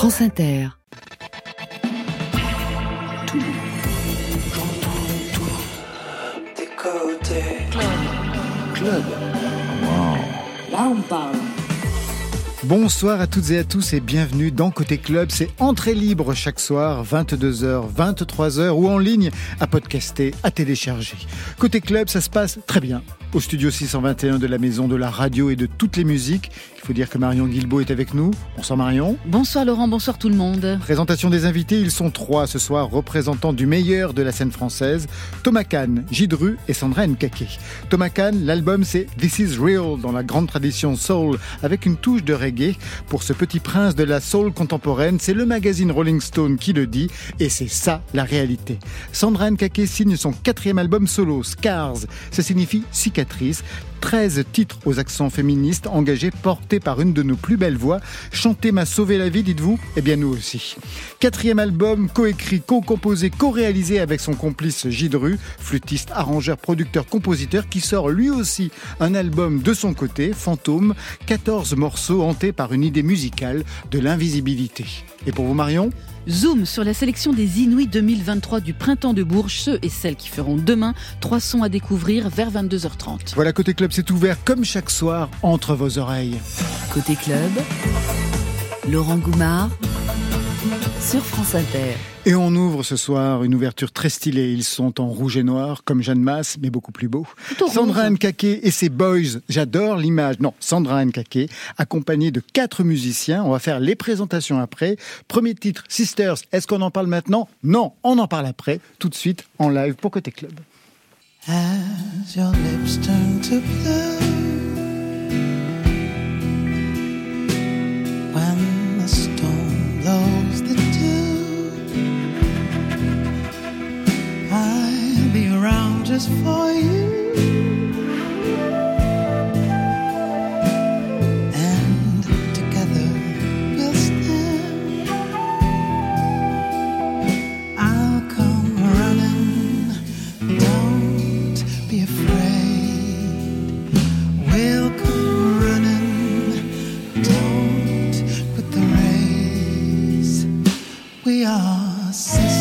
France Inter. Club. Là, on parle. Bonsoir à toutes et à tous et bienvenue dans Côté Club. C'est entrée libre chaque soir, 22h, 23h ou en ligne à podcaster, à télécharger. Côté Club, ça se passe très bien au studio 621 de la Maison de la Radio et de toutes les musiques. Faut dire que Marion Guilbault est avec nous. Bonsoir Marion. Bonsoir Laurent, bonsoir tout le monde. Présentation des invités, ils sont trois ce soir, représentants du meilleur de la scène française. Thomas Kahn, Gidru et Sandra Nkake. Thomas Kahn, l'album c'est This is Real dans la grande tradition soul avec une touche de reggae. Pour ce petit prince de la soul contemporaine, c'est le magazine Rolling Stone qui le dit et c'est ça la réalité. Sandra Nkake signe son quatrième album solo, Scars. Ça signifie cicatrice 13 titres aux accents féministes engagés, portés par une de nos plus belles voix. Chanter m'a sauvé la vie, dites-vous Eh bien, nous aussi. Quatrième album, coécrit, co-composé, co-réalisé avec son complice Gidru, flûtiste, arrangeur, producteur, compositeur, qui sort lui aussi un album de son côté, Fantôme, 14 morceaux hantés par une idée musicale de l'invisibilité. Et pour vous, Marion? Zoom sur la sélection des Inuits 2023 du Printemps de Bourges, ceux et celles qui feront demain trois sons à découvrir vers 22h30. Voilà, Côté Club, c'est ouvert comme chaque soir entre vos oreilles. Côté Club, Laurent Goumard sur France Inter. Et on ouvre ce soir une ouverture très stylée. Ils sont en rouge et noir, comme Jeanne Masse, mais beaucoup plus beau. Sandra Nkake et ses boys. J'adore l'image. Non, Sandra Nkake, accompagnée de quatre musiciens. On va faire les présentations après. Premier titre, Sisters. Est-ce qu'on en parle maintenant? Non, on en parle après. Tout de suite, en live pour Côté Club. As your lips turn to blue, for you. And together we'll stand. I'll come running. Don't be afraid. We'll come running. Don't the race. We are. Sisters,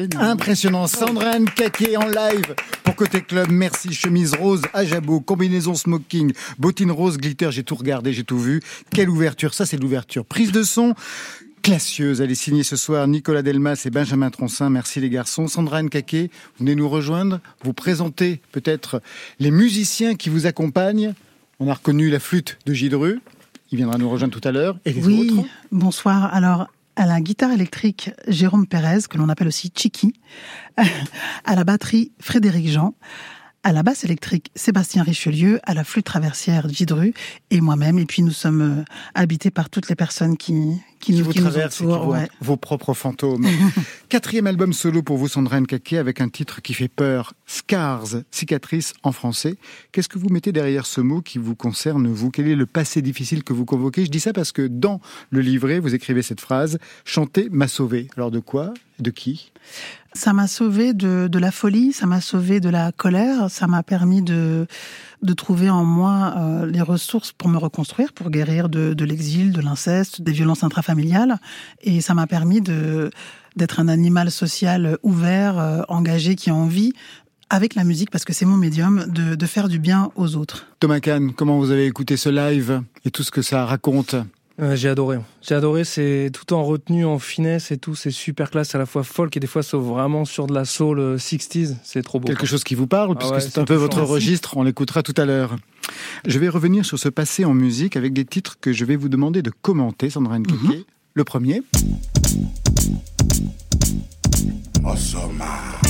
Impressionnant. Impressionnant. Sandra Anne Caquet en live pour Côté Club. Merci. Chemise rose à jabot, combinaison smoking, bottine rose, glitter. J'ai tout regardé, j'ai tout vu. Quelle ouverture. Ça, c'est l'ouverture. Prise de son. Classieuse, elle est signée ce soir Nicolas Delmas et Benjamin Troncin. Merci les garçons. Sandra Nkake, vous venez nous rejoindre, vous présenter peut-être les musiciens qui vous accompagnent. On a reconnu la flûte de Gidru, il viendra nous rejoindre tout à l'heure. Et les oui, autres bonsoir. Alors, à la guitare électrique, Jérôme Pérez, que l'on appelle aussi Chiki. À la batterie, Frédéric Jean. À la basse électrique, Sébastien Richelieu, à la flûte traversière, Gidru, et moi-même. Et puis nous sommes euh, habités par toutes les personnes qui, qui, vous qui nous traversent et qui ouais. vos propres fantômes. Quatrième album solo pour vous, Sandra Nkake, avec un titre qui fait peur, Scars, cicatrice en français. Qu'est-ce que vous mettez derrière ce mot qui vous concerne, vous? Quel est le passé difficile que vous convoquez? Je dis ça parce que dans le livret, vous écrivez cette phrase, chanter m'a sauvé. Alors de quoi? De qui? Ça m'a sauvé de, de la folie, ça m'a sauvé de la colère, ça m'a permis de, de trouver en moi euh, les ressources pour me reconstruire, pour guérir de, de l'exil, de l'inceste, des violences intrafamiliales. Et ça m'a permis de d'être un animal social ouvert, euh, engagé, qui a envie, avec la musique, parce que c'est mon médium, de, de faire du bien aux autres. Thomas Kahn, comment vous avez écouté ce live et tout ce que ça raconte? Euh, j'ai adoré. J'ai adoré, c'est tout en retenue, en finesse et tout. C'est super classe, à la fois folk et des fois c'est vraiment sur de la soul euh, 60s. C'est trop beau. Quelque chose qui vous parle, Ah puisque ouais, c'est un peu votre registre, on l'écoutera tout à l'heure. Je vais revenir sur ce passé en musique avec des titres que je vais vous demander de commenter, Sandra Nkeke. Mhm. Le premier, Osoma.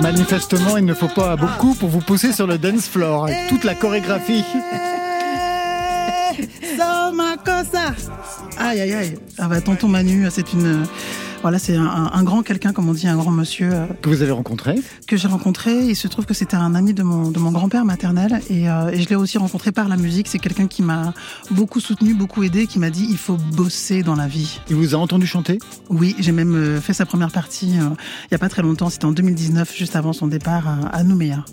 Manifestement, il ne faut pas beaucoup pour vous pousser sur le dance floor, avec toute la chorégraphie. Cosa. Aïe aïe aïe. Ah bah tonton Manu, c'est une voilà, c'est un, grand quelqu'un, comme on dit, un grand monsieur euh, Que vous avez rencontré. que j'ai rencontré. Il se trouve que c'était un ami de mon de mon grand-père maternel et, euh, et je l'ai aussi rencontré par la musique. C'est quelqu'un qui m'a beaucoup soutenu, beaucoup aidé, qui m'a dit il faut bosser dans la vie. Il vous a entendu chanter Oui, j'ai même euh, fait sa première partie il y a pas très longtemps. C'était en 2019, juste avant son départ à, à Nouméa.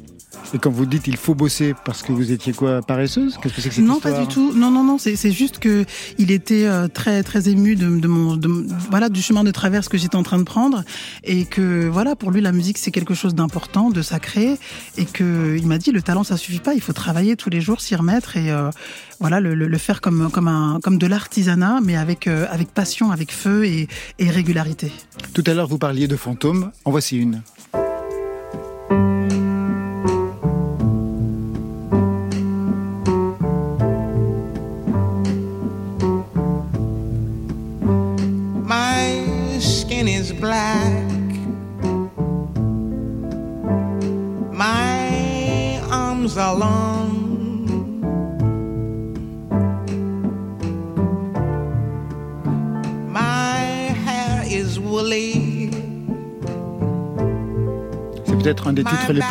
Et quand vous dites il faut bosser parce que vous étiez quoi, paresseuse? Qu'est-ce que c'est que cette non, pas du tout. Non, non, non. C'est juste que il était très, très ému de, de mon, de, voilà, du chemin de traverse que j'étais en train de prendre, et que voilà, pour lui, la musique c'est quelque chose d'important, de sacré, et que il m'a dit le talent ça suffit pas, il faut travailler tous les jours, s'y remettre, et euh, voilà, le, faire comme, comme un, comme de l'artisanat, mais avec, euh, avec passion, avec feu et régularité. Tout à l'heure, vous parliez de fantômes. En voici une.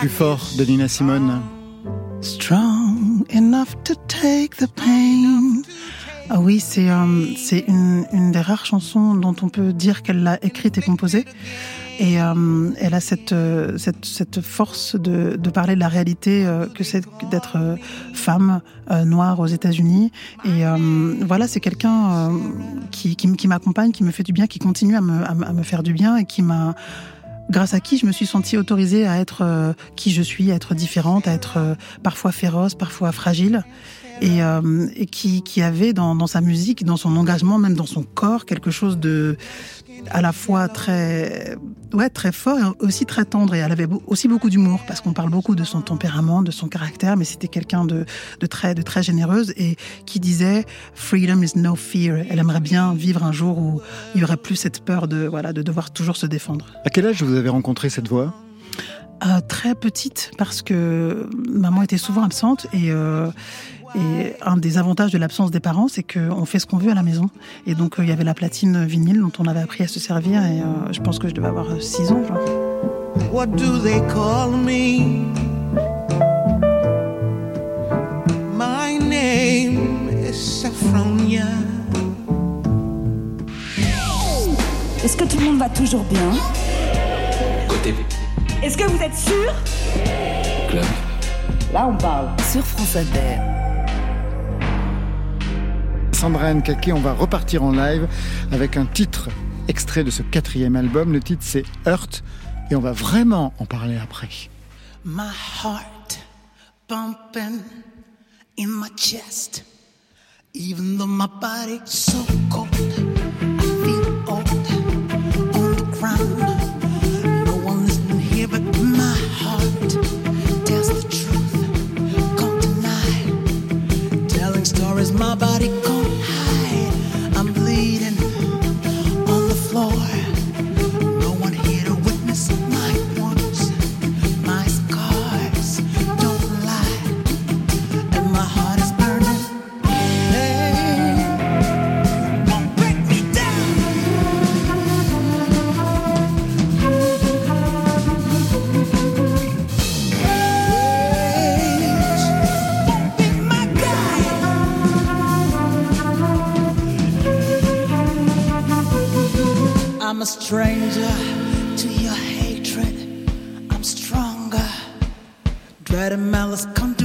Plus forts de Nina Simone. Strong enough to take the pain. Ah oui, c'est euh, une, des rares chansons dont on peut dire qu'elle l'a écrite et composée. Et euh, elle a cette, euh, force de, parler de la réalité que c'est d'être femme noire aux États-Unis. Et voilà, c'est quelqu'un qui, m'accompagne, qui me fait du bien, qui continue à me faire du bien et qui m'a grâce à qui je me suis sentie autorisée à être euh, qui je suis, à être différente, à être euh, parfois féroce, parfois fragile, et, euh, qui, avait dans sa musique, dans son engagement, même dans son corps, quelque chose de à la fois très ouais très fort et aussi très tendre. Et elle avait aussi beaucoup d'humour parce qu'on parle beaucoup de son tempérament de son caractère mais c'était quelqu'un de, de très de très généreuse et qui disait freedom is no fear. Elle aimerait bien vivre un jour où il y aurait plus cette peur de voilà de devoir toujours se défendre. À quel âge vous avez rencontré cette voix? Euh, très petite parce que maman était souvent absente et euh, et un des avantages de l'absence des parents, c'est qu'on fait ce qu'on veut à la maison. Et donc, euh, il y avait la platine vinyle dont on avait appris à se servir. Et euh, je pense que je devais avoir euh, 6 ans. What do they call me? My name is Est-ce que tout le monde va toujours bien? Côté. Est-ce que vous êtes sûr? Club. Là, on parle. Sur France Inter. Sandra Nkake, on va repartir en live avec un titre extrait de ce quatrième album. Le titre c'est Hurt et on va vraiment en parler après. My heart bumping in my chest. Even though my body's so cold, I feel old on the ground. No one listening here but my heart tells the truth. Come tonight, telling stories my body I'm a stranger to your hatred. I'm stronger. Dread and malice come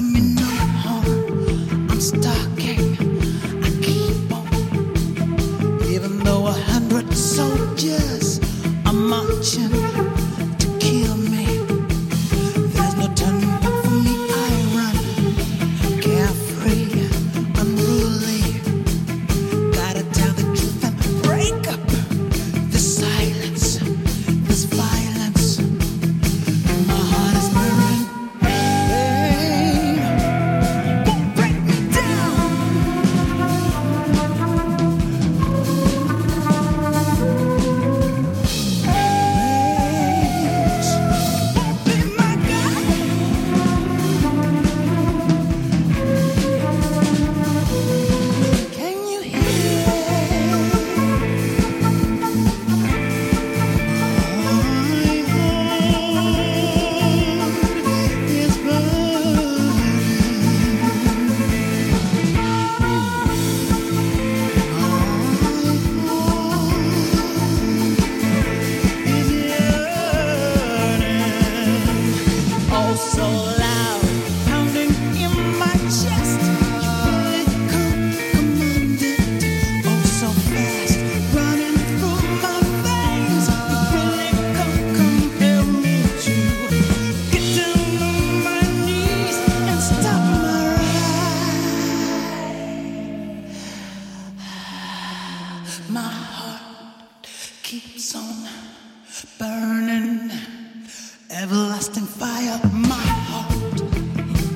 Everlasting fire, my heart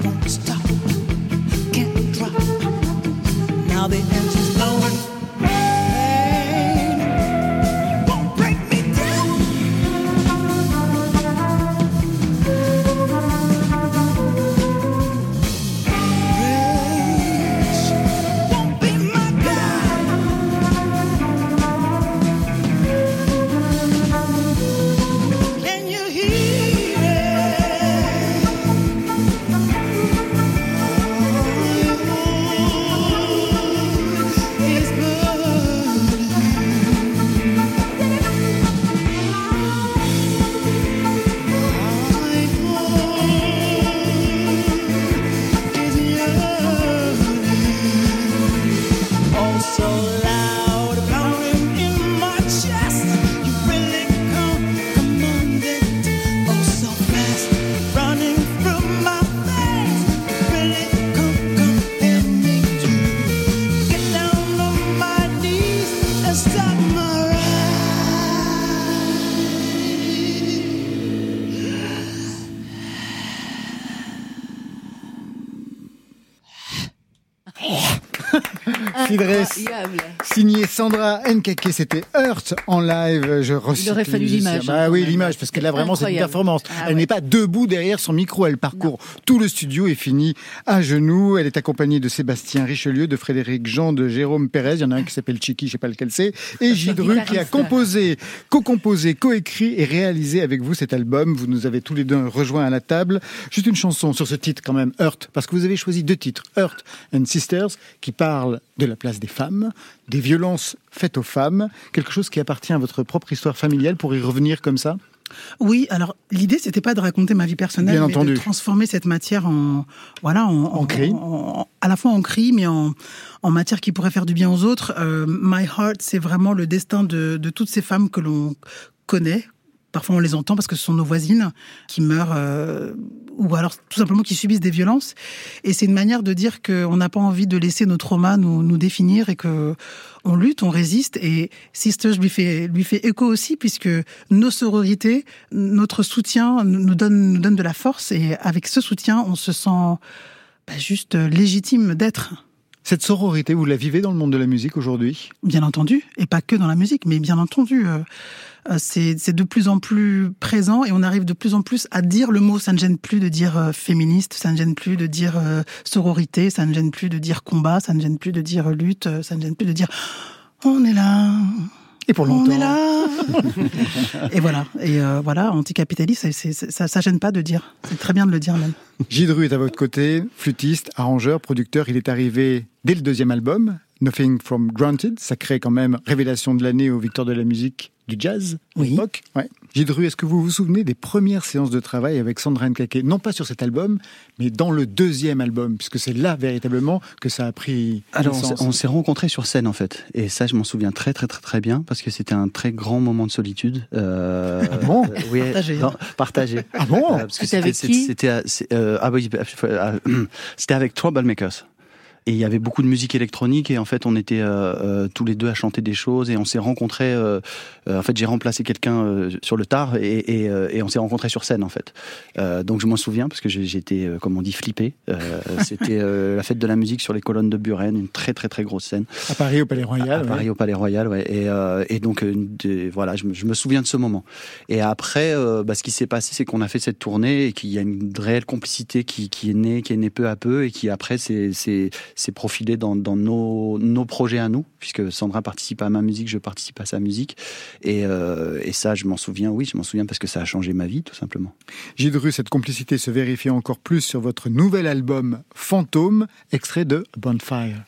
won't stop, can't drop. Now the Signé Sandra Nkake, c'était Hurt en live. Je recycle aurait fallu l'image, Bah hein, oui, quand même. l'image, parce que là vraiment Incroyable. performance. Ah elle ouais. n'est pas debout derrière son micro, elle parcourt tout le studio et finit à genoux. Elle est accompagnée de Sébastien Richelieu, de Frédéric Jean, de Jérôme Pérez. Il y en a un qui s'appelle Chiki, je sais pas lequel c'est, et Gidru qui a composé, co-composé, co-écrit et réalisé avec vous cet album. Vous nous avez tous les deux rejoints à la table. Juste une chanson sur ce titre quand même, Hurt, parce que vous avez choisi deux titres, Hurt and Sisters, qui parlent de la place des femmes, des violences faites aux femmes, quelque chose qui appartient à votre propre histoire familiale pour y revenir comme ça? Oui, alors l'idée c'était pas de raconter ma vie personnelle, Bien mais entendu. de transformer cette matière en voilà en, En cri. en- à la fois en cri, mais en, en matière qui pourrait faire du bien aux autres. Euh, My Heart, c'est vraiment le destin de, de toutes ces femmes que l'on connaît. Parfois on les entend parce que ce sont nos voisines qui meurent euh, ou alors tout simplement qui subissent des violences. Et c'est une manière de dire qu'on n'a pas envie de laisser nos traumas nous, nous définir et que on lutte, on résiste. Et Sisters lui fait, lui fait écho aussi puisque nos sororités, notre soutien nous donne, nous donne de la force et avec ce soutien, on se sent bah, juste légitime d'être. Cette sororité, vous la vivez dans le monde de la musique aujourd'hui? Bien entendu, et pas que dans la musique, mais bien entendu, euh, euh, c'est c'est de plus en plus présent et on arrive de plus en plus à dire le mot. Ça ne gêne plus de dire euh, féministe, ça ne gêne plus de dire euh, sororité, ça ne gêne plus de dire combat, ça ne gêne plus de dire lutte, euh, ça ne gêne plus de dire on est là. Et pour On longtemps. est là. et voilà. Et euh, voilà, anticapitaliste, ça, ça gêne pas de dire. C'est très bien de le dire même. Gidru est à votre côté, flûtiste, arrangeur, producteur. Il est arrivé dès le deuxième album, Nothing From Granted. Ça crée quand même révélation de l'année aux victoires de la musique du jazz à Oui. l'époque. Ouais. Gidru, est-ce que vous vous souvenez des premières séances de travail avec Sandra Nkake Non pas sur cet album, mais dans le deuxième album, puisque c'est là véritablement que ça a pris Alors, on s'est- naissance. on s'est rencontrés sur scène en fait, et ça, je m'en souviens très très très très bien parce que c'était un très grand moment de solitude. Euh, Ah bon? euh, oui, Partagé. non, partagé. Ah bon? Euh, parce que C'était avec qui? C'était à- c'est, euh, ah oui, euh, c'était avec Troublemakers. Et il y avait beaucoup de musique électronique et en fait on était euh, euh, tous les deux à chanter des choses et on s'est rencontrés. euh, en fait j'ai remplacé quelqu'un sur le tard et, et, et on s'est rencontrés sur scène en fait. Donc je m'en souviens parce que j'étais comme on dit flippé. C'était la fête de la musique sur les colonnes de Buren, une très très très grosse scène À Paris, au Palais à Royal. ouais. Paris au Palais Royal, ouais. Et, et donc, de- voilà, je me, je me souviens de ce moment. Et après, bah, ce qui s'est passé, c'est qu'on a fait cette tournée et qu'il y a une réelle complicité qui, qui est née, qui est née peu à peu et qui après s'est s'est- profilée dans, dans nos, nos projets à nous, puisque Sandra participe à ma musique, je participe à sa musique. Et, euh, et ça, je m'en souviens, oui, je m'en souviens parce que ça a changé ma vie, tout simplement. Gidru, cette complicité se vérifie encore plus sur votre nouvel album Fantôme, extrait de Bonfire.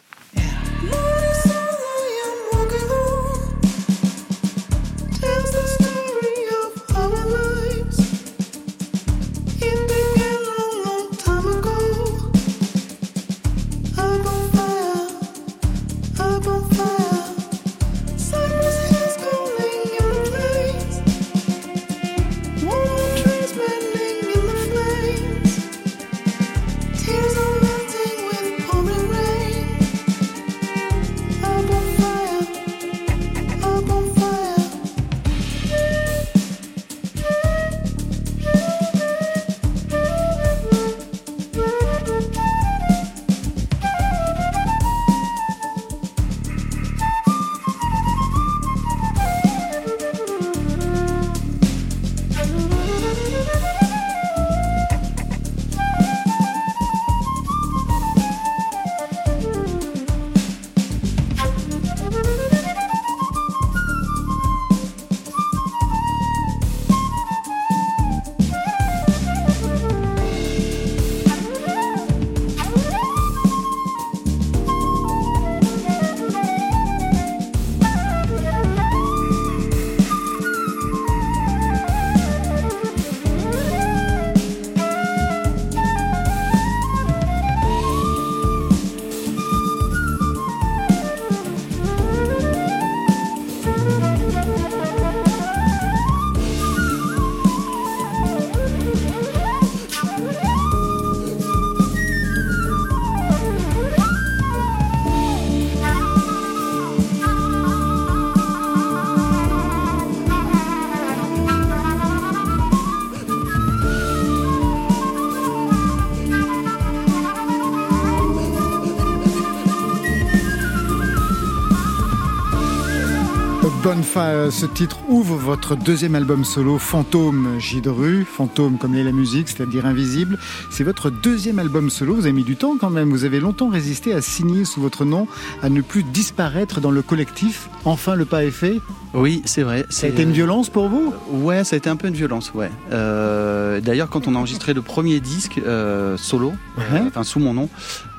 Bonfire, ce titre ouvre votre deuxième album solo, Fantôme Gidru. Fantôme comme l'est la musique, c'est-à-dire invisible. C'est votre deuxième album solo. Vous avez mis du temps quand même. Vous avez longtemps résisté à signer sous votre nom, à ne plus disparaître dans le collectif. Enfin, le pas est fait. Oui, c'est vrai. Ça a été une violence pour vous? Ouais, ça a été un peu une violence, ouais. Euh, D'ailleurs, quand on a enregistré le premier disque euh, solo, Ouais. euh, enfin sous mon nom,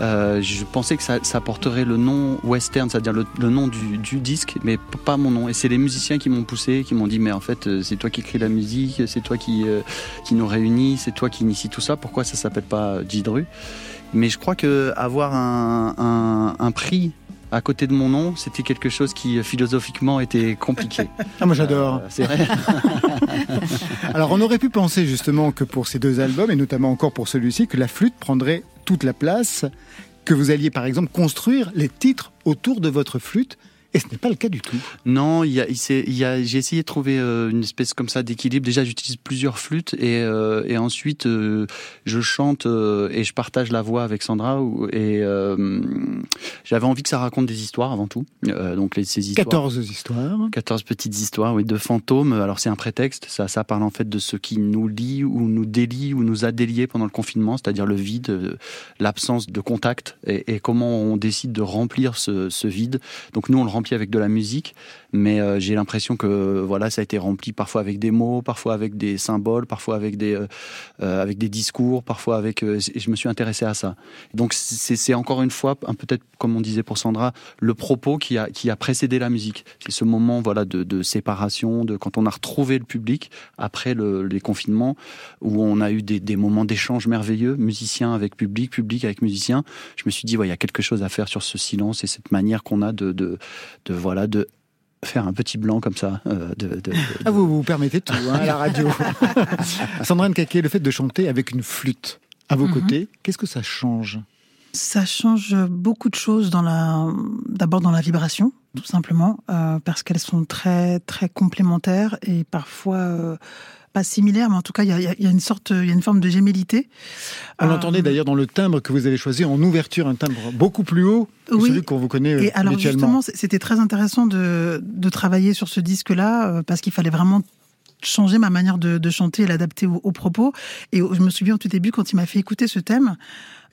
euh, je pensais que ça, ça porterait le nom western, c'est-à-dire le, le nom du, du disque, mais pas mon nom. Et c'est les musiciens qui m'ont poussé, qui m'ont dit, mais en fait, euh, c'est toi qui écris la musique, c'est toi qui, euh, qui nous réunit, c'est toi qui initie tout ça. Pourquoi ça s'appelle pas Jidru Mais je crois que avoir un, un, un prix à côté de mon nom, c'était quelque chose qui euh, philosophiquement était compliqué. Ah, moi j'adore. Euh, c'est vrai. Alors on aurait pu penser justement que pour ces deux albums, et notamment encore pour celui-ci, que la flûte prendrait toute la place, que vous alliez par exemple construire les titres autour de votre flûte, et ce n'est pas le cas du tout. Non, il y a, j'ai essayé de trouver euh, une espèce comme ça d'équilibre. Déjà, j'utilise plusieurs flûtes et, euh, et ensuite euh, je chante euh, et je partage la voix avec Sandra. Et j'avais envie que ça raconte des histoires avant tout. Donc les, ces histoires. 14 histoires. 14 petites histoires, oui, de fantômes. Alors c'est un prétexte. Ça, ça parle en fait de ce qui nous lie ou nous délie ou nous a déliés pendant le confinement, c'est-à-dire le vide, l'absence de contact et, et comment on décide de remplir ce, ce vide. Donc nous on le remplit avec de la musique, mais euh, j'ai l'impression que voilà ça a été rempli parfois avec des mots, parfois avec des symboles, parfois avec des euh, euh, avec des discours, parfois avec. euh, je me suis intéressé à ça. Donc c'est encore une fois peut-être comme on disait pour Sandra le propos qui a qui a précédé la musique. C'est ce moment voilà de, séparation, de quand on a retrouvé le public après le, les confinements où on a eu des, des moments d'échange merveilleux, musiciens avec public, public avec musiciens. Je me suis dit ouais il y a quelque chose à faire sur ce silence et cette manière qu'on a de, de de voilà de faire un petit blanc comme ça. euh, de, de- de- Ah, vous vous permettez tout hein, à la radio. Sandra Nkake, le fait de chanter avec une flûte à vos Mhm. côtés, qu'est-ce que ça change? Ça change beaucoup de choses dans la, d'abord dans la vibration, tout simplement, euh, parce qu'elles sont très très complémentaires et parfois euh, pas similaires, mais en tout cas il y a, y y une sorte, il y a une forme de gémellité. On Euh, l'entendait d'ailleurs dans le timbre que vous avez choisi en ouverture, un timbre beaucoup plus haut que Oui. celui qu'on vous connaît euh, Et alors justement, c'était très intéressant de, de travailler sur ce disque-là euh, parce qu'il fallait vraiment changer ma manière de, de chanter et l'adapter aux, aux propos. Et au- je me souviens au tout début quand il m'a fait écouter ce thème.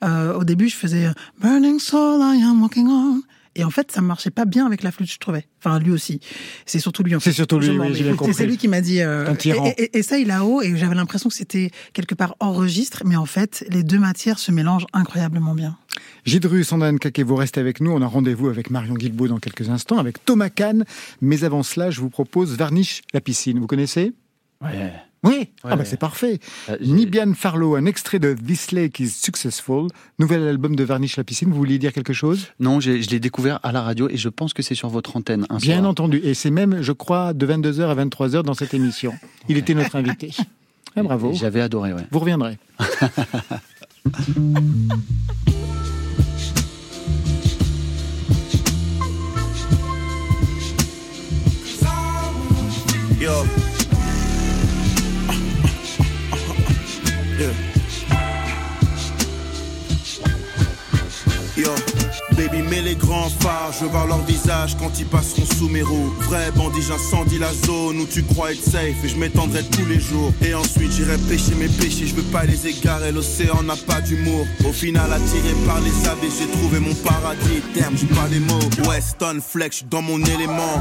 euh, au début, je faisais Burning Soul, I am walking on. Et en fait, ça marchait pas bien avec la flûte, je trouvais. Enfin, lui aussi. C'est surtout lui. en C'est fait. surtout lui, oui, vais. j'ai bien C'est- compris. C'est lui qui m'a dit. euh, Un tyran. et, et- et ça, il a haut, et j'avais l'impression que c'était quelque part hors registre, mais en fait, les deux matières se mélangent incroyablement bien. Gidru, Sandra Nkake, vous restez avec nous. On a rendez-vous avec Marion Guilbault dans quelques instants, avec Thomas Kahn. Mais avant cela, je vous propose Varnish la piscine. Vous connaissez? Ouais. Oui, ah bah ouais. c'est parfait. Euh, Nibian Farlow, un extrait de This Lake is Successful, nouvel album de Varnish la piscine. Vous vouliez dire quelque chose? Non, je l'ai découvert à la radio et je pense que c'est sur votre antenne. Un Bien soir. entendu. Et c'est même, je crois, de 22h à 23h dans cette émission. Il était notre invité. Ah, bravo. J'avais adoré, ouais. Vous reviendrez. Yo. Yeah. Yo, baby, mets les grands phares, je voir leur visage quand ils passeront sous mes roues. Vrai bandit, j'incendie la zone où tu crois être safe et je m'étendrai tous les jours. Et ensuite j'irai pêcher mes péchés, je veux pas les égarer, l'océan n'a pas d'humour. Au final, attiré par les avis, j'ai trouvé mon paradis. Terme, j'ai pas les mots. Weston Flex, dans mon élément.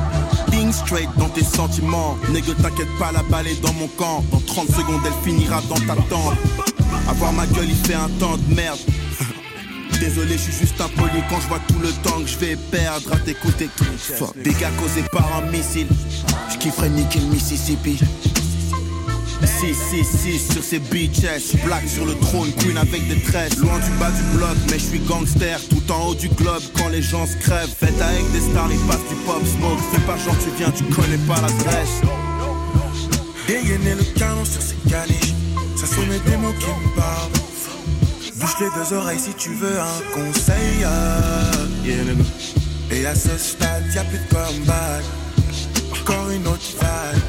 Think straight dans tes sentiments. Nègre, t'inquiète pas, la balle est dans mon camp. Dans 30 secondes, elle finira dans ta tente. Avoir ma gueule, il fait un temps de merde. Désolé, je suis juste impoli quand je vois tout le temps que je vais perdre à t'écouter. Fuck, dégâts causés par un missile. Je kifferais niquer le Mississippi. 666 sur ces bitches, black sur le trône, queen avec des tresses. Loin du bas du bloc, mais je suis gangster, tout en haut du globe quand les gens se crèvent. Faites avec des stars, ils passent du pop smoke. Fais pas genre tu viens, tu connais pas l'adresse. Dégainer le canon sur ces caniches, ça sont mes démons qui me parlent. Bouche les deux oreilles si tu veux un conseil. Euh, Et à ce stade, y'a plus de comeback. Encore une autre vague.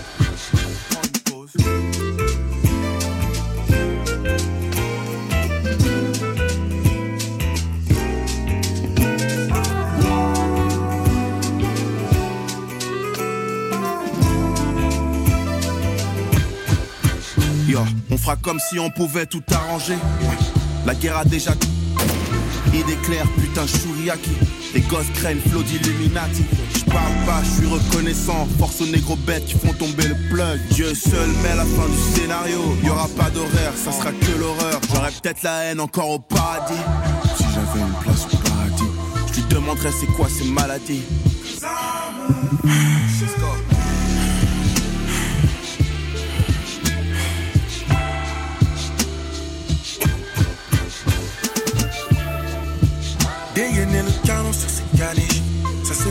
Yo, on fera comme si on pouvait tout arranger. La guerre a déjà Idée claire, putain, Shuriaki. Les gosses craignent flot d'Illuminati. J'parle pas, je suis reconnaissant. Force aux négros bêtes qui font tomber le plug. Dieu seul met la fin du scénario. Y aura pas d'horaire, ça sera que l'horreur. J'aurais peut-être la haine encore au paradis. Si j'avais une place au paradis, je lui demanderais c'est quoi ces maladies.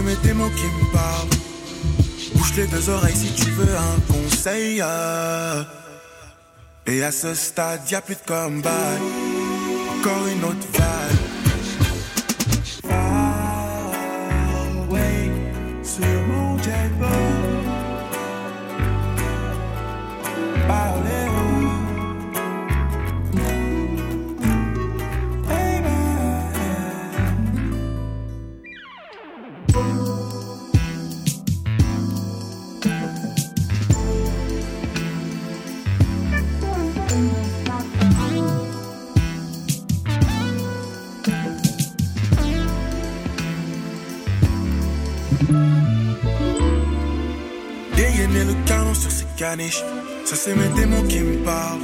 Ça c'est mes démons qui me parlent. Bouge les deux oreilles si tu veux un conseil. euh. Et à ce stade, y a plus de comeback. Encore une autre vague. Caniches, ça c'est mes démons qui me parlent.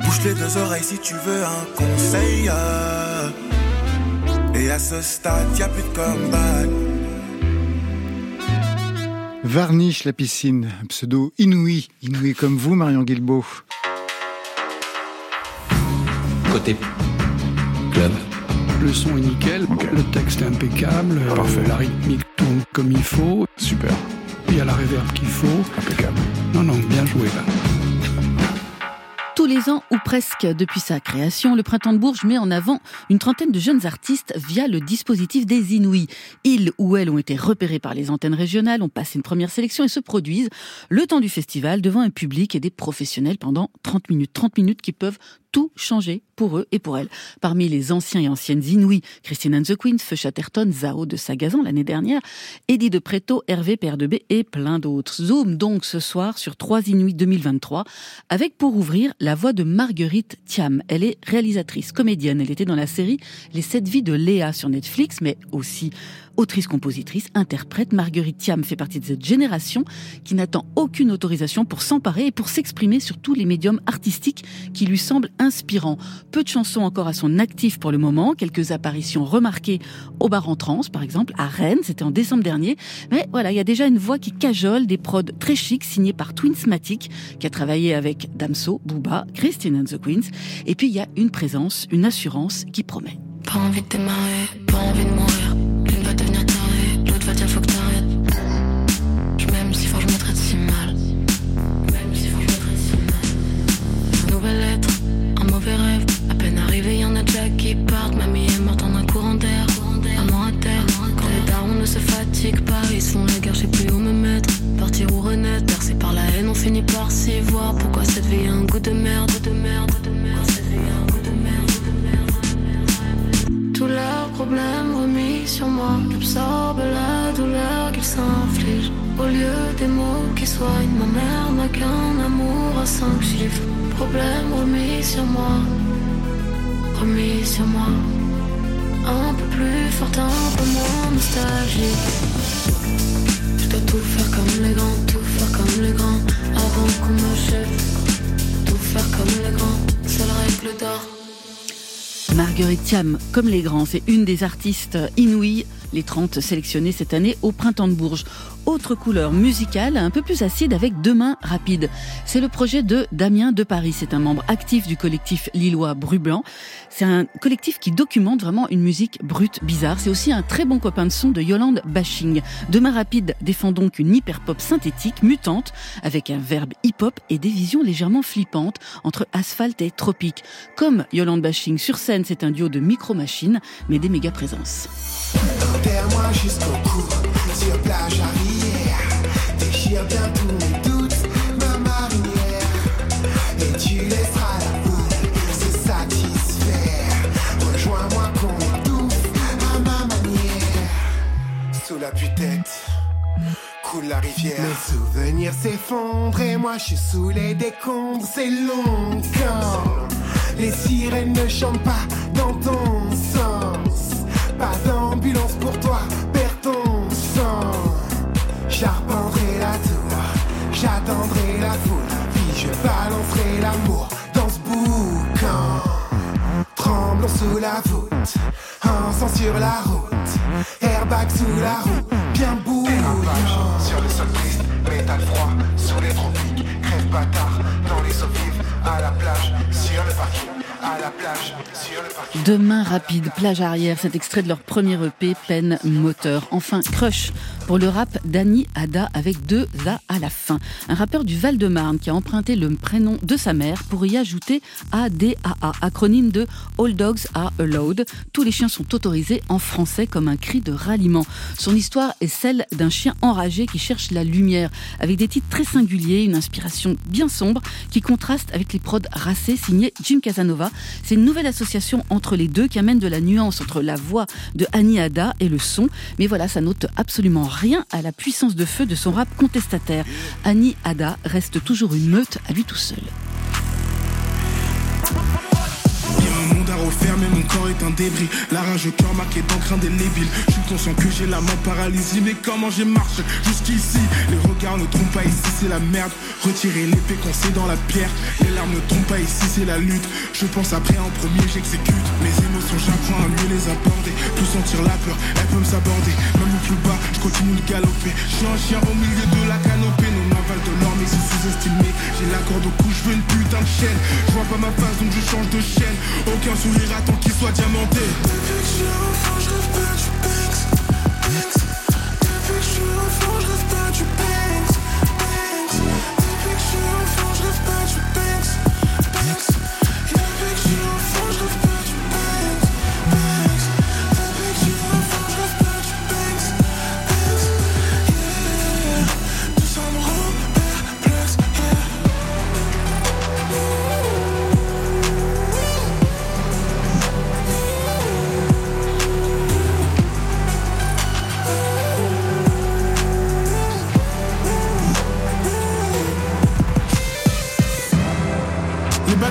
Bouge les deux oreilles si tu veux un conseil. euh. Et à ce stade, y a plus de comeback. Varnish la piscine, un pseudo inouï, inouï comme vous, Marion Guilbeault. Côté club. Le son est nickel, le texte est impeccable, Parfait. la rythmique tourne comme il faut. Super. Il y a la réverb qu'il faut. Impeccable. Non, non, bien joué là. Tous les ans, ou presque depuis sa création, le Printemps de Bourges met en avant une trentaine de jeunes artistes via le dispositif des Inouïs. Ils ou elles ont été repérés par les antennes régionales, ont passé une première sélection et se produisent le temps du festival devant un public et des professionnels pendant 30 minutes. 30 minutes qui peuvent tout changer pour eux et pour elles. Parmi les anciens et anciennes Inouïs, Christine and the Queens, Feu Chatterton, Zao de Sagazan l'année dernière, Eddie de Preto, Hervé PR2B et plein d'autres. Zoom donc ce soir sur 3 Inouïs 2023 avec pour ouvrir la voix de Marguerite Thiam. Elle est réalisatrice, comédienne. Elle était dans la série Les sept vies de Léa sur Netflix, mais aussi autrice, compositrice, interprète. Marguerite Thiam fait partie de cette génération qui n'attend aucune autorisation pour s'emparer et pour s'exprimer sur tous les médiums artistiques qui lui semblent inspirants. Peu de chansons encore à son actif pour le moment, quelques apparitions remarquées au bar en trance, par exemple, à Rennes, c'était en décembre dernier. Mais voilà, il y a déjà une voix qui cajole, des prods très chics signés par Twinsmatic, qui a travaillé avec Damso, Booba, Christine and the Queens. Et puis il y a une présence, une assurance qui promet. Pas envie de pas envie de mourir. Sont la guerre, je sais plus où me mettre. Partir ou renaître, bercé par la haine, on finit par s'y voir. Pourquoi cette vie a un goût de merde, de merde, de merde. Cette vie a un goût de merde, de merde. Tous leurs problèmes remis sur moi J'absorbe la douleur qu'ils s'infligent Au lieu des mots qui soignent Ma mère n'a qu'un amour à cinq chiffres Problème remis sur moi Remis sur moi Un peu plus fort, un peu moins nostalgique. Je dois tout faire comme les grands Tout faire comme les grands Avant qu'on me Tout faire comme les grands Seule règle d'or. Marguerite Thiam, comme les grands, c'est une des artistes inouïes, les 30 sélectionnées cette année au Printemps de Bourges. Autre couleur musicale, un peu plus acide avec deux mains rapides. C'est le projet de Damien de Paris. C'est un membre actif du collectif lillois Bru Blanc. C'est un collectif qui documente vraiment une musique brute, bizarre. C'est aussi un très bon copain de son de Yolande Bashing. Deux mains rapides défend donc une hyper-pop synthétique, mutante, avec un verbe hip-hop et des visions légèrement flippantes entre asphalte et tropique. Comme Yolande Bashing sur scène, c'est un duo de micro-machines, mais des méga présences. Terre-moi jusqu'au cou, sur plage à rivière. Déchire bien tous mes doutes, ma marinière. Et tu laisseras la foule se satisfaire. Rejoins-moi qu'on étouffe à ma manière. Sous la putette, coule la rivière. Mes souvenirs s'effondrent et moi je suis sous les décombres. C'est long quand les sirènes ne chantent pas dans ton sens. Pas d'ambulance pour toi, perds ton sang. J'arpenterai la tour, j'attendrai la foule, puis je balancerai l'amour dans ce boucan. Tremblons sous la voûte, encens sur la route, airbag sous la roue, bien bouillant. Sur le sol triste, métal froid, sous les tropiques, crève bâtard, dans les eaux vives, à la plage, sur le parking, à la rapide, plage arrière, cet extrait de leur premier EP, peine moteur. Enfin, Crush, pour le rap d'Annie Ada avec deux A à la fin. Un rappeur du Val-de-Marne qui a emprunté le prénom de sa mère pour y ajouter ADAA, acronyme de All Dogs Are Allowed. Tous les chiens sont autorisés en français comme un cri de ralliement. Son histoire est celle d'un chien enragé qui cherche la lumière, avec des titres très singuliers, une inspiration bien sombre qui contraste avec les prods racés signés Jim Casanova. C'est une nouvelle association entre les deux qui amène de la nuance entre la voix de Annie Ada et le son. Mais voilà, ça note absolument rien à la puissance de feu de son rap contestataire. Annie Ada reste toujours une meute à lui tout seul. Mais mon corps est un débris. La rage au cœur marqué d'encre indélébile. Je suis conscient que j'ai la main paralysée, mais comment j'ai marché jusqu'ici? Les regards ne trompent pas ici, c'est la merde. Retirer l'épée qu'on sait dans la pierre. Les larmes ne trompent pas ici, c'est la lutte. Je pense après en premier, j'exécute. Mes émotions, j'apprends à mieux les aborder. Tout sentir la peur, elle peut me s'aborder. Même au plus bas, je continue de galoper. Je suis un chien au milieu de la canopée. Aval de l'or, mais c'est sous-estimé. J'ai la corde au cou, je veux une putain de chaîne. Je vois pas ma face, donc je change de chaîne. Aucun sourire attend qu'il soit diamanté. Depuis que je suis enfant, je rêve pas du Banks, Banks. Depuis que je suis enfant, je rêve pas du Banks. Depuis que je suis enfant, je rêve pas du Banks,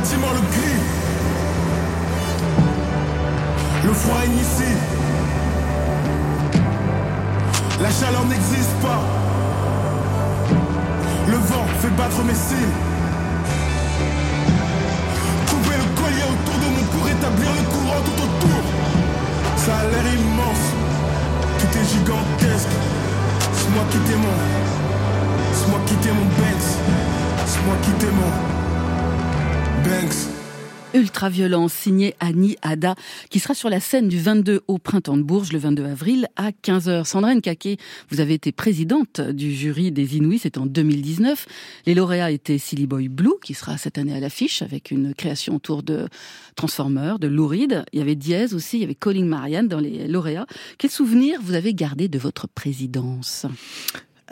Le gris. Le froid est. La chaleur n'existe pas. Le vent fait battre mes cils. Couper le collier autour de mon cou, rétablir le courant tout autour. Ça a l'air immense. Tout est gigantesque. C'est moi qui t'ai Ultra violence, signé Annie Ada, qui sera sur la scène du 22 au Printemps de Bourges le 22 avril à 15h. Sandrine Caquet, vous avez été présidente du jury des Inouïs, c'était en 2019. Les lauréats étaient Silly Boy Blue, qui sera cette année à l'affiche avec une création autour de Transformers, de Lou Reed. Il y avait Diaz aussi, il y avait Colin Marianne dans les lauréats. Quel souvenir vous avez gardé de votre présidence?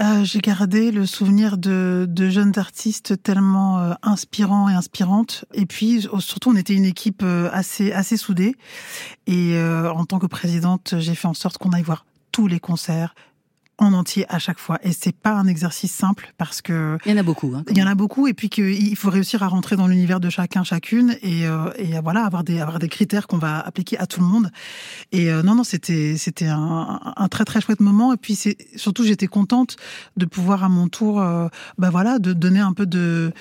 Euh, J'ai gardé le souvenir de, de jeunes artistes tellement euh, inspirants et inspirantes. Et puis surtout, on était une équipe euh, assez assez soudée. Et euh, en tant que présidente, j'ai fait en sorte qu'on aille voir tous les concerts en entier à chaque fois. Et c'est pas un exercice simple parce que il y en a beaucoup. Hein, il y en a beaucoup et puis qu'il faut réussir à rentrer dans l'univers de chacun, chacune et, euh, et voilà avoir des avoir des critères qu'on va appliquer à tout le monde. Et euh, non non c'était c'était un, un très très chouette moment et puis c'est surtout j'étais contente de pouvoir à mon tour euh, bah voilà de donner un peu de.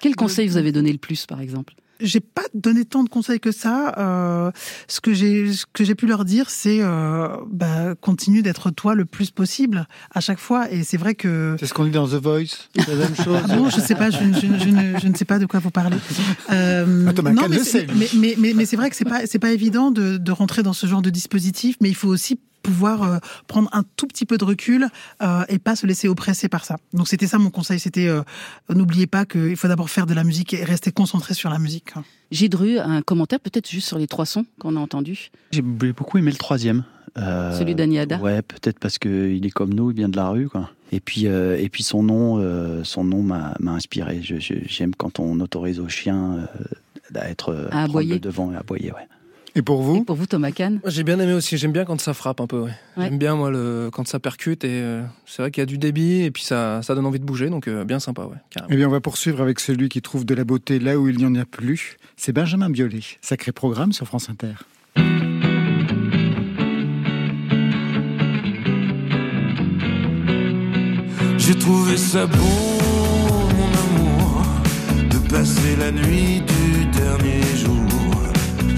Quel conseil vous avez donné le plus par exemple? J'ai pas donné tant de conseils que ça. Euh, ce que j'ai, ce que j'ai pu leur dire, c'est euh, bah, continue d'être toi le plus possible à chaque fois. Et c'est vrai que c'est ce qu'on dit dans The Voice, la même chose. Ah bon, je sais pas, je, je, je, ne, je, ne, sais pas de quoi vous parlez. Euh, Thomas non, mais, le sait, mais, mais, mais, mais c'est vrai que c'est pas, c'est pas évident de, de rentrer dans ce genre de dispositif, mais il faut aussi pouvoir euh, prendre un tout petit peu de recul euh, et pas se laisser oppresser par ça. Donc c'était ça mon conseil, c'était euh, n'oubliez pas qu'il faut d'abord faire de la musique et rester concentré sur la musique. Gidru, un commentaire peut-être juste sur les trois sons qu'on a entendus? J'ai beaucoup aimé le troisième. Euh, Celui d'Aniada Ouais, peut-être parce qu'il est comme nous, il vient de la rue, quoi. Et puis, euh, et puis son nom, euh, son nom m'a inspiré. J'aime quand on autorise aux chiens à être à aboyer. devant et à aboyer, ouais. Et pour vous Pour vous, Thomas Kahn J'ai bien aimé aussi. J'aime bien quand ça frappe un peu. Ouais. Ouais. J'aime bien moi le quand ça percute et euh, c'est vrai qu'il y a du débit et puis ça ça donne envie de bouger donc euh, bien sympa ouais. Carrément. Eh bien, on va poursuivre avec celui qui trouve de la beauté là où il n'y en a plus. C'est Benjamin Biolay. Sacré programme sur France Inter. J'ai trouvé ça beau, mon amour, de passer la nuit du dernier jour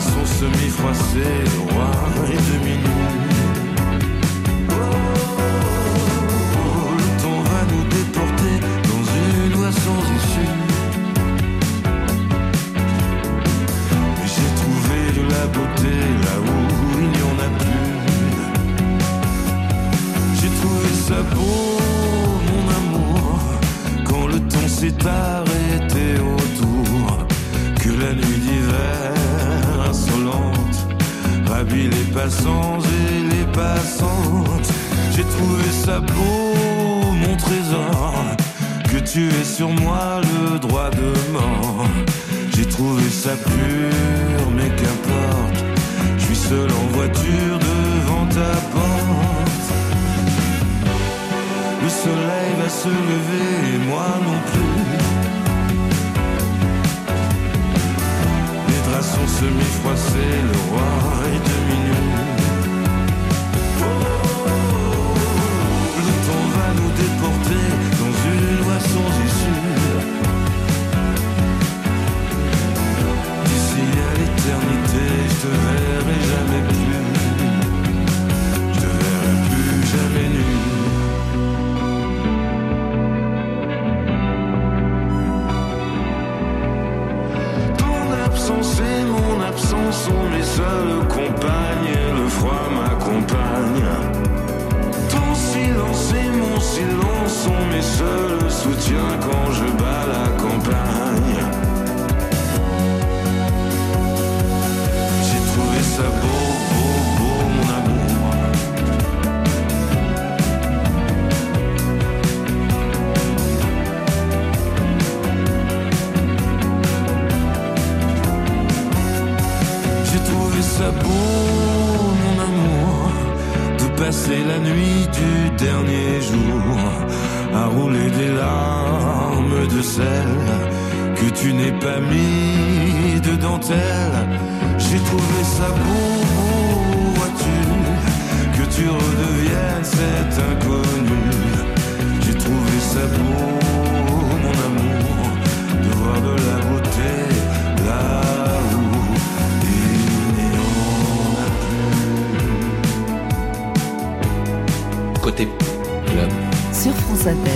Sont semi-froissés, le roi est demi Le temps va nous déporter dans une voie sans issue? J'ai trouvé de la beauté là où il n'y en a plus. J'ai trouvé ça beau, mon amour, quand le temps s'est les passants et les passantes. J'ai trouvé ça beau, mon trésor, que tu aies sur moi le droit de mort. J'ai trouvé ça pur, mais qu'importe, je suis seul en voiture devant ta porte. Le soleil va se lever et moi non plus. Les draps sont semi-froissés, le roi est demi te verrai jamais plus. Je verrai plus jamais nu. Ton absence et mon absence sont mes seules compagnes. Le froid m'accompagne. Ton silence et mon silence sont mes seuls soutiens quand je bats la campagne. Du dernier jour à rouler des larmes de sel que tu n'es pas mis de dentelle. J'ai trouvé ça beau, beau, vois-tu, que tu redeviennes cet inconnu. J'ai trouvé ça beau, mon amour, de voir de la beauté là Côté club. Sur France Inter.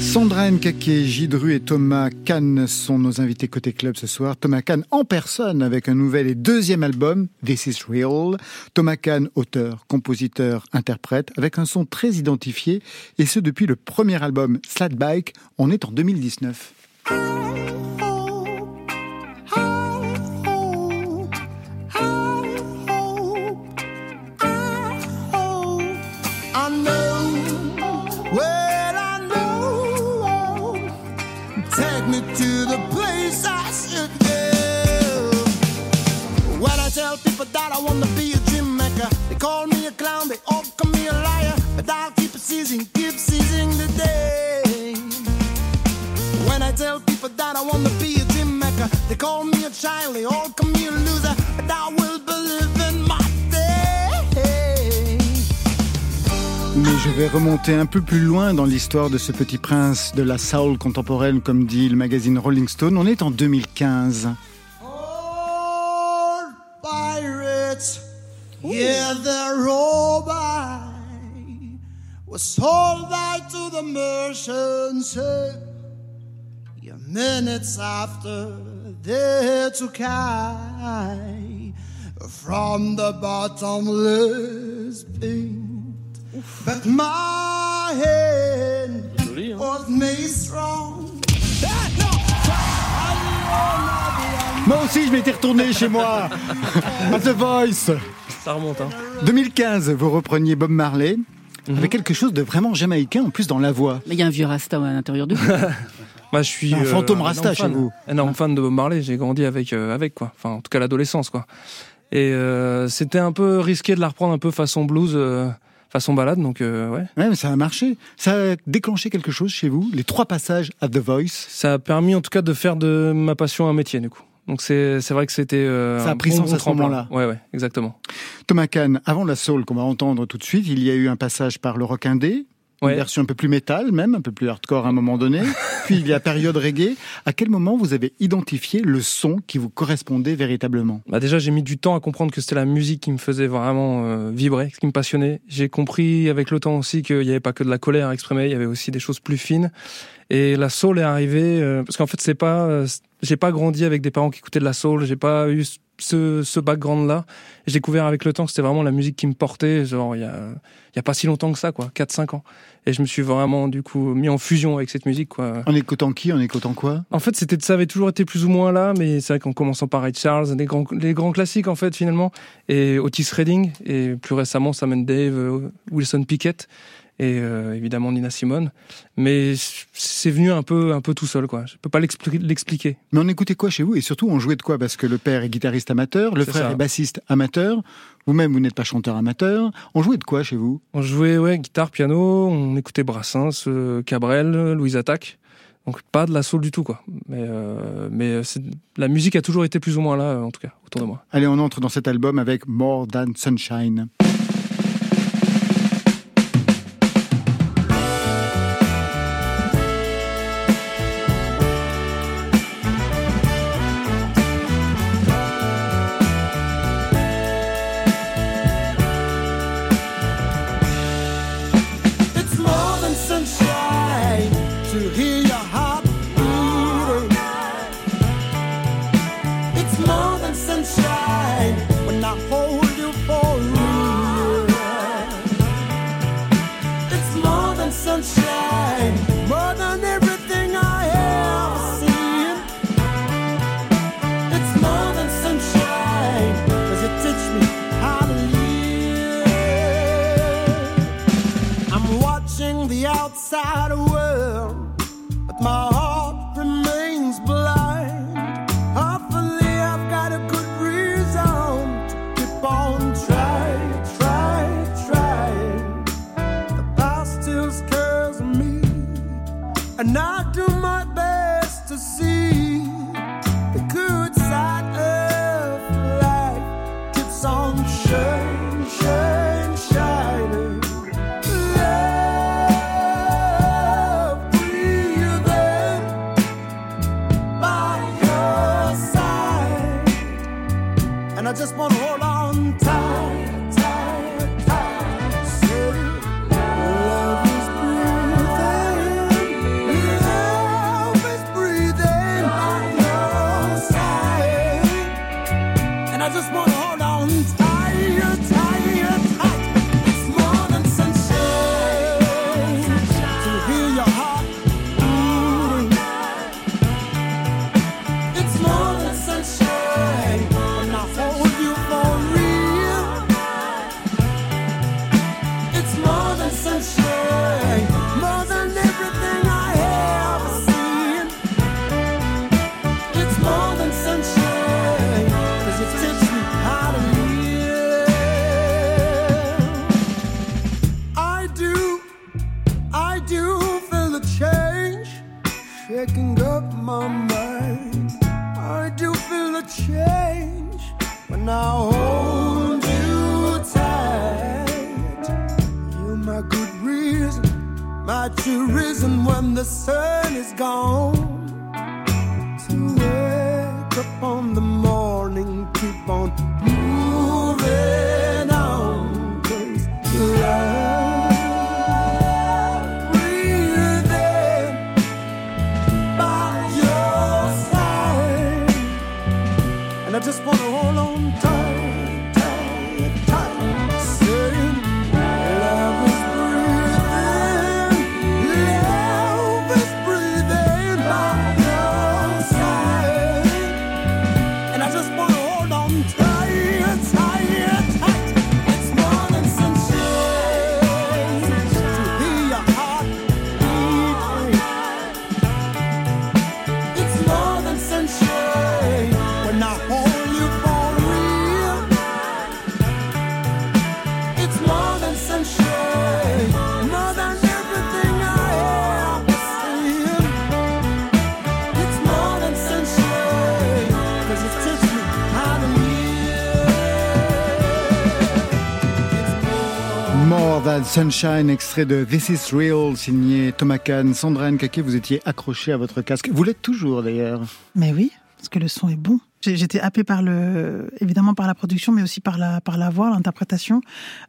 Sandra Nkake, Gidru et Thomas Kahn sont nos invités côté club ce soir. Thomas Kahn en personne avec un nouvel et deuxième album, This is Real. Thomas Kahn, auteur, compositeur, interprète, avec un son très identifié, et ce depuis le premier album, Slatbike. On est en 2019. People that I want to be a dream maker, they call me a clown, they all call me a liar. But I'll keep seizing, keep seizing the day. When I tell people that I want to be a dream maker, they call me a child, they all call me a loser. But I will believe in my day. Mais je vais remonter un peu plus loin dans l'histoire de ce petit prince de la soul contemporaine, comme dit le magazine Rolling Stone. On est en 2015. Yeah, they're all. Was sold back to the merchants, yeah, minutes after they took kite from the bottomless pit. But my hand was made strong. Moi aussi, je m'étais retourné chez moi à The Voice. Ça remonte, hein. 2015, vous repreniez Bob Marley. Mhm. Avec quelque chose de vraiment jamaïcain en plus dans la voix. Mais il y a un vieux rasta à l'intérieur de vous. Moi, je suis Un fantôme énorme rasta chez vous. Énorme fan de Bob Marley. J'ai grandi avec, euh, avec quoi. Enfin, en tout cas, l'adolescence, quoi. Et euh, c'était un peu risqué de la reprendre un peu façon blues, euh, façon balade. Donc, euh, ouais. Ouais, mais ça a marché. Ça a déclenché quelque chose chez vous. Les trois passages à The Voice. Ça a permis, en tout cas, de faire de ma passion un métier, du coup. Donc, c'est c'est vrai que c'était. euh, Ça a un pris bon, sens bon à ce moment-là. Ouais, ouais, exactement. Thomas Kahn, avant la soul qu'on va entendre tout de suite, il y a eu un passage par le rock indé. Une Ouais. version un peu plus métal, même un peu plus hardcore à un moment donné. Puis il y a période reggae. À quel moment vous avez identifié le son qui vous correspondait véritablement? Bah déjà, j'ai mis du temps à comprendre que c'était la musique qui me faisait vraiment euh, vibrer, ce qui me passionnait. J'ai compris avec le temps aussi qu'il n'y avait pas que de la colère à exprimer, il y avait aussi des choses plus fines. Et la soul est arrivée euh, parce qu'en fait, c'est pas, euh, j'ai pas grandi avec des parents qui écoutaient de la soul, j'ai pas eu ce, ce background-là. J'ai découvert avec le temps que c'était vraiment la musique qui me portait, genre il y a, il y a pas si longtemps que ça, quoi, 4-5 ans. Et je me suis vraiment du coup mis en fusion avec cette musique, quoi. En écoutant qui En écoutant quoi? En fait, c'était, ça avait toujours été plus ou moins là, mais c'est vrai qu'en commençant par Ray Charles, les grands, les grands classiques en fait finalement, et Otis Redding, et plus récemment Sam Dave, euh, Wilson Pickett, et euh, évidemment Nina Simone. Mais c'est venu un peu, un peu tout seul, quoi. Je peux pas l'expli- l'expliquer. Mais on écoutait quoi chez vous? Et surtout, on jouait de quoi? Parce que le père est guitariste amateur, le frère ça. est bassiste amateur. Vous-même, vous n'êtes pas chanteur amateur. On jouait de quoi chez vous? On jouait ouais, guitare, piano, on écoutait Brassens, euh, Cabrel, Louise Attaque. Donc pas de la soul du tout, quoi. Mais, euh, mais la musique a toujours été plus ou moins là, en tout cas, autour de moi. Allez, on entre dans cet album avec More Than Sunshine. Outside world, but my heart remains blind. Hopefully, I've got a good reason to keep on trying, trying, trying. The past still scares me, and I Sunshine, extrait de This Is Real, signé Thomas Kahn. Sandra Nkake, vous étiez accroché à votre casque. Vous l'êtes toujours d'ailleurs. Mais oui, parce que le son est bon. J'étais happé par le, évidemment par la production, mais aussi par la, par la voix, l'interprétation.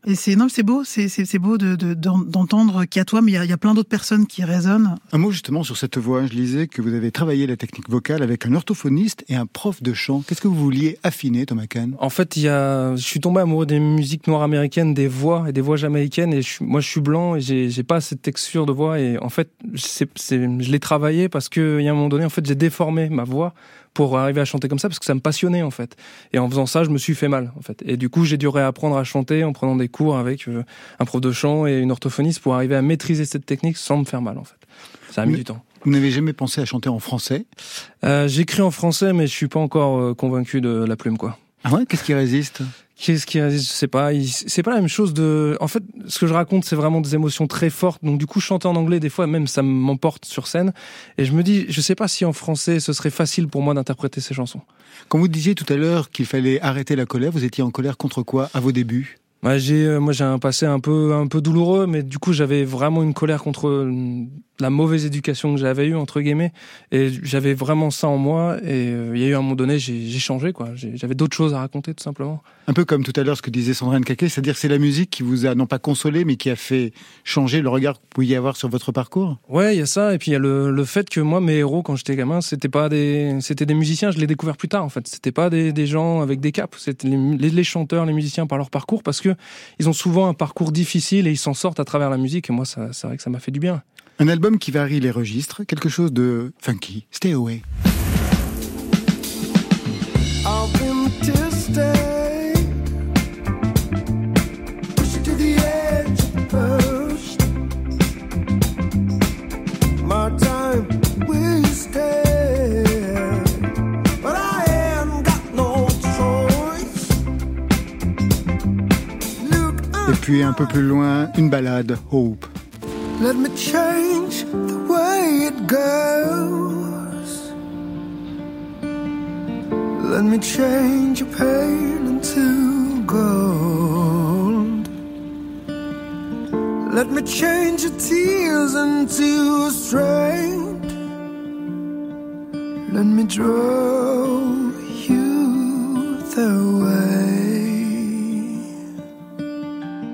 Et c'est, non, c'est beau, c'est, c'est, c'est beau de, de- d'en- d'entendre qu'il y a toi, mais il y a, il y a plein d'autres personnes qui résonnent. Un mot justement sur cette voix. Je lisais que vous avez travaillé la technique vocale avec un orthophoniste et un prof de chant. Qu'est-ce que vous vouliez affiner, Thomas Kahn? En fait, il y a, je suis tombé amoureux des musiques noires américaines, des voix et des voix jamaïcaines. Et je suis- moi, je suis blanc et j'ai, j'ai pas cette texture de voix. Et en fait, c'est, c'est, je l'ai travaillé parce que, il y a un moment donné, en fait, j'ai déformé ma voix pour arriver à chanter comme ça parce que ça me passionnait en fait. Et en faisant ça, je me suis fait mal en fait. Et du coup, j'ai dû réapprendre à chanter en prenant des cours avec euh, un prof de chant et une orthophoniste pour arriver à maîtriser cette technique sans me faire mal en fait. Ça a mis Mais- du temps. Vous n'avez jamais pensé à chanter en français? Euh, J'écris en français, mais je suis pas encore euh, convaincu de la plume quoi. Ah ouais? Qu'est-ce qui résiste? Qu'est-ce qui résiste Je sais pas. C'est pas la même chose de. En fait, ce que je raconte, c'est vraiment des émotions très fortes. Donc, du coup, chanter en anglais, des fois, même, ça m'emporte sur scène. Et je me dis, je sais pas si en français, ce serait facile pour moi d'interpréter ces chansons. Quand vous disiez tout à l'heure qu'il fallait arrêter la colère, vous étiez en colère contre quoi à vos débuts? Ouais, j'ai, euh, moi, j'ai un passé un peu, un peu douloureux, mais du coup, j'avais vraiment une colère contre la mauvaise éducation que j'avais eue entre guillemets, et j'avais vraiment ça en moi. Et euh, il y a eu un moment donné, j'ai changé, quoi. J'avais d'autres choses à raconter, tout simplement. Un peu comme tout à l'heure ce que disait Sandra Nkake, c'est-à-dire c'est la musique qui vous a non pas consolé, mais qui a fait changer le regard que vous pouviez avoir sur votre parcours? Ouais, il y a ça, et puis il y a le, le fait que moi, mes héros, quand j'étais gamin, c'était pas des, c'était des musiciens. Je l'ai découvert plus tard, en fait. C'était pas des, des gens avec des capes. C'était les, les- les chanteurs, les musiciens par leur parcours, parce que ils ont souvent un parcours difficile et ils s'en sortent à travers la musique. Et moi, ça, c'est vrai que ça m'a fait du bien. Un album qui varie les registres, quelque chose de funky. Stay away. Et puis un peu plus loin, une balade, Hope. Let me change the way it goes. Let me change your pain into gold. Let me change your tears into strength. Let me draw you the way.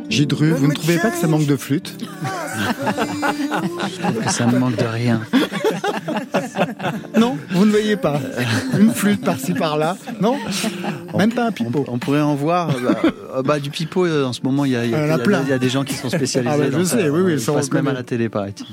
Gidru, vous ne trouvez pas que ça manque de flûte Je trouve que ça ne manque de rien. Non, vous ne voyez pas. Une flûte par-ci par-là. Non Même pas un pipeau. On pourrait en voir. Bah, euh, bah, du pipeau, euh, en ce moment, il y a, il y y y a- des gens qui sont spécialisés. Ah bah, je dans ça. sais, oui, oui, Ils on passent même à la télé, paraît-il.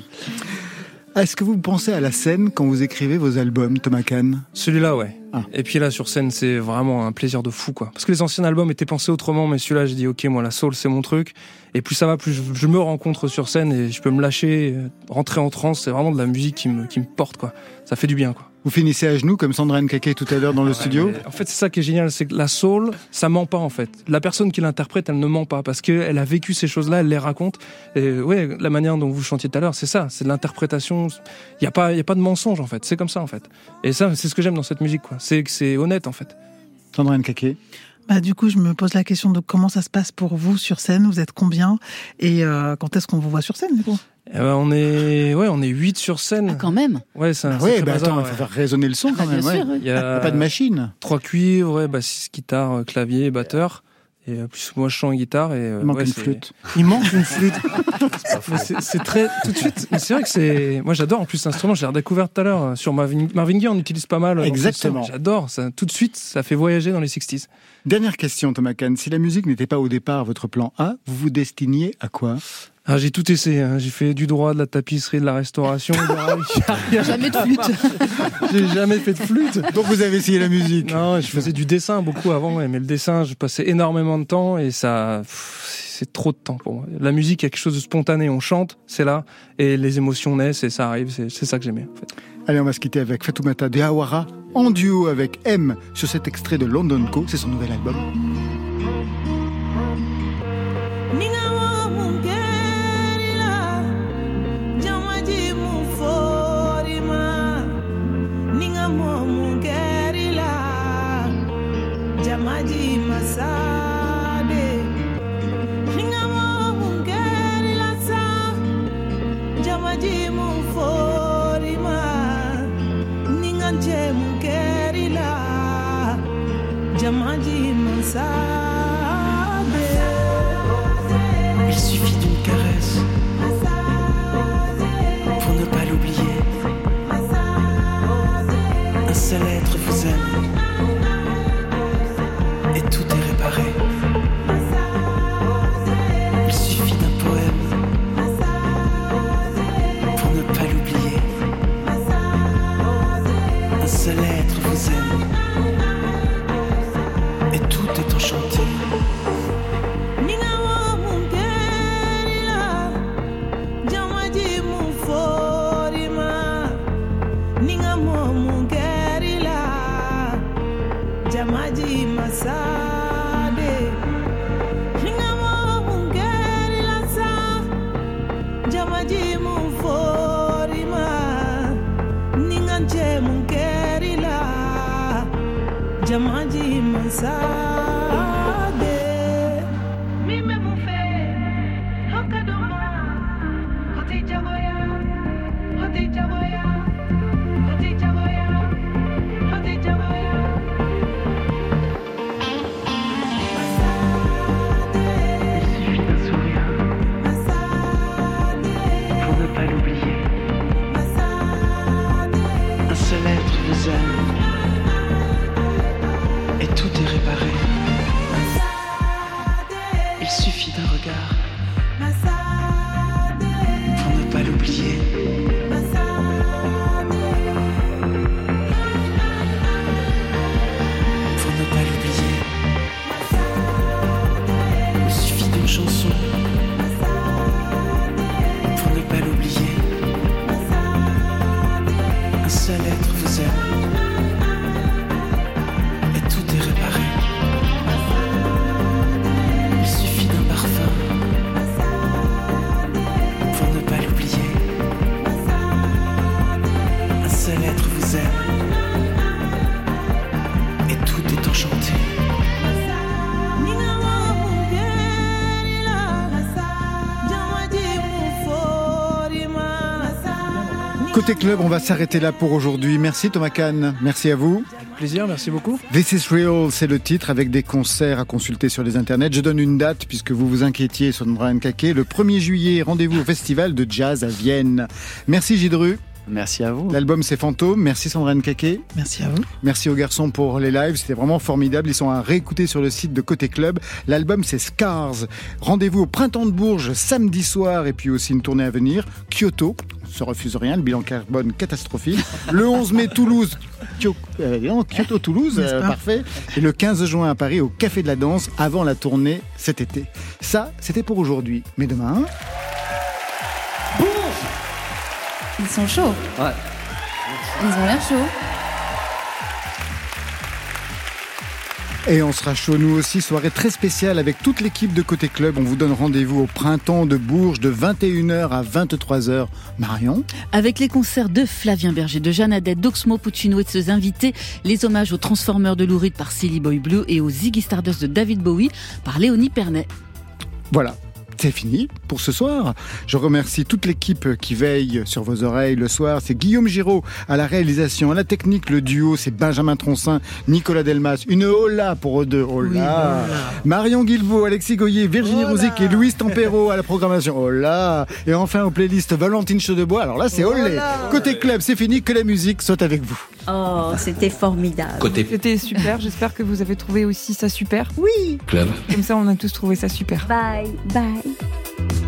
Est-ce que vous pensez à la scène quand vous écrivez vos albums, Thomas Kahn? Celui-là, ouais. Ah. Et puis là, sur scène, c'est vraiment un plaisir de fou, quoi. Parce que les anciens albums étaient pensés autrement, mais celui-là, j'ai dit, ok, moi, la soul, c'est mon truc. Et plus ça va, plus je, je me rencontre sur scène et je peux me lâcher, euh, rentrer en transe. C'est vraiment de la musique qui me, qui me porte, quoi. Ça fait du bien, quoi. Vous finissez à genoux comme Sandra Nkake tout à l'heure dans le studio En fait, c'est ça qui est génial, c'est que la soul, ça ment pas en fait. La personne qui l'interprète, elle ne ment pas parce qu'elle a vécu ces choses-là, elle les raconte. Et ouais, la manière dont vous chantiez tout à l'heure, c'est ça, c'est de l'interprétation. Il y a pas, il y a pas de mensonge en fait. C'est comme ça en fait. Et ça, c'est ce que j'aime dans cette musique, quoi. C'est que c'est honnête en fait. Sandra Nkake Bah, du coup, je me pose la question de comment ça se passe pour vous sur scène. Vous êtes combien? Et euh, quand est-ce qu'on vous voit sur scène, du coup? Eh ben, on est, ouais, on est 8 sur scène. Ah, quand même. Ouais, c'est un Ah ouais, sacré bah attends, il ouais. faut faire résonner le son quand Ah, bien même. ouais. sûr, oui. Il y a pas de machine. trois cuivres, ouais, bassiste, guitare, euh, clavier, batteur. Et euh, plus moi je chante guitare et euh, Il manque ouais, une flûte. Il manque une flûte. C'est- très tout de suite. Mais c'est vrai que c'est. Moi j'adore en plus cet instrument. J'ai redécouvert tout à l'heure sur Marvin, Marvin Gaye. On utilise pas mal. Exactement. J'adore. Ça tout de suite ça fait voyager dans les 60s. Dernière question, Thomas Kahn. Si la musique n'était pas au départ votre plan A, vous vous destiniez à quoi? Ah, j'ai tout essayé. hein. J'ai fait du droit, de la tapisserie, de la restauration. Il y a rien. Jamais de flûte. J'ai jamais fait de flûte. Donc vous avez essayé la musique Non, je faisais du dessin beaucoup avant, ouais, mais le dessin, je passais énormément de temps et ça, c'est trop de temps pour moi. La musique, il y a quelque chose de spontané. On chante, c'est là, et les émotions naissent et ça arrive. C'est c'est ça que j'aimais. En fait. Allez, on va se quitter avec Fatoumata de Hawara en duo avec M sur cet extrait de London Co. C'est son nouvel album. inside Côté club, on va s'arrêter là pour aujourd'hui. Merci Thomas Kahn, merci à vous. Plaisir, merci beaucoup. This is Real, c'est le titre avec des concerts à consulter sur les internets. Je donne une date puisque vous vous inquiétiez sur Brian Kake. Le 1er juillet, rendez-vous au festival de jazz à Vienne. Merci Gidru. Merci à vous. L'album c'est Fantôme. Merci Sandrine Kake. Merci à vous. Merci aux garçons pour les lives, c'était vraiment formidable. Ils sont à réécouter sur le site de Côté Club. L'album c'est Scars. Rendez-vous au Printemps de Bourges samedi soir et puis aussi une tournée à venir. Kyoto, se refuse rien, le bilan carbone catastrophique. Le 11 mai Toulouse, Kyo- euh, non, Kyoto Toulouse, euh, parfait. Et le 15 juin à Paris au Café de la Danse avant la tournée cet été. Ça, c'était pour aujourd'hui. Mais demain, Ils sont chauds. Ouais. Ils ont l'air chauds. Et on sera chaud nous aussi, soirée très spéciale avec toute l'équipe de Côté Club. On vous donne rendez-vous au printemps de Bourges de 21h à 23h. Marion Avec les concerts de Flavien Berger, de Jeanne Hadet, d'Oxmo Puccino et de ses invités, les hommages aux Transformers de Lou Reed par Silly Boy Blue et aux Ziggy Stardust de David Bowie par Léonie Pernet. Voilà. C'est fini pour ce soir. Je remercie toute l'équipe qui veille sur vos oreilles le soir. C'est Guillaume Giraud à la réalisation, à la technique, le duo, c'est Benjamin Troncin, Nicolas Delmas. Une hola pour eux deux. Hola. Marion Guilbault, Alexis Goyer, Virginie Rosic et Louise Tempero à la programmation. Hola. Et enfin aux playlists Valentine Chaudebois. Alors là, c'est olé. Côté club, c'est fini. Que la musique soit avec vous. Oh, c'était formidable. C'était super, j'espère que vous avez trouvé aussi ça super. Oui. Club. Comme ça, on a tous trouvé ça super. Bye, bye.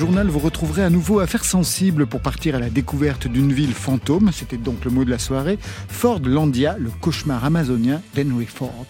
Journal, vous retrouverez à nouveau Affaires sensibles pour partir à la découverte d'une ville fantôme. C'était donc le mot de la soirée. Fordlandia, le cauchemar amazonien d'Henry Ford.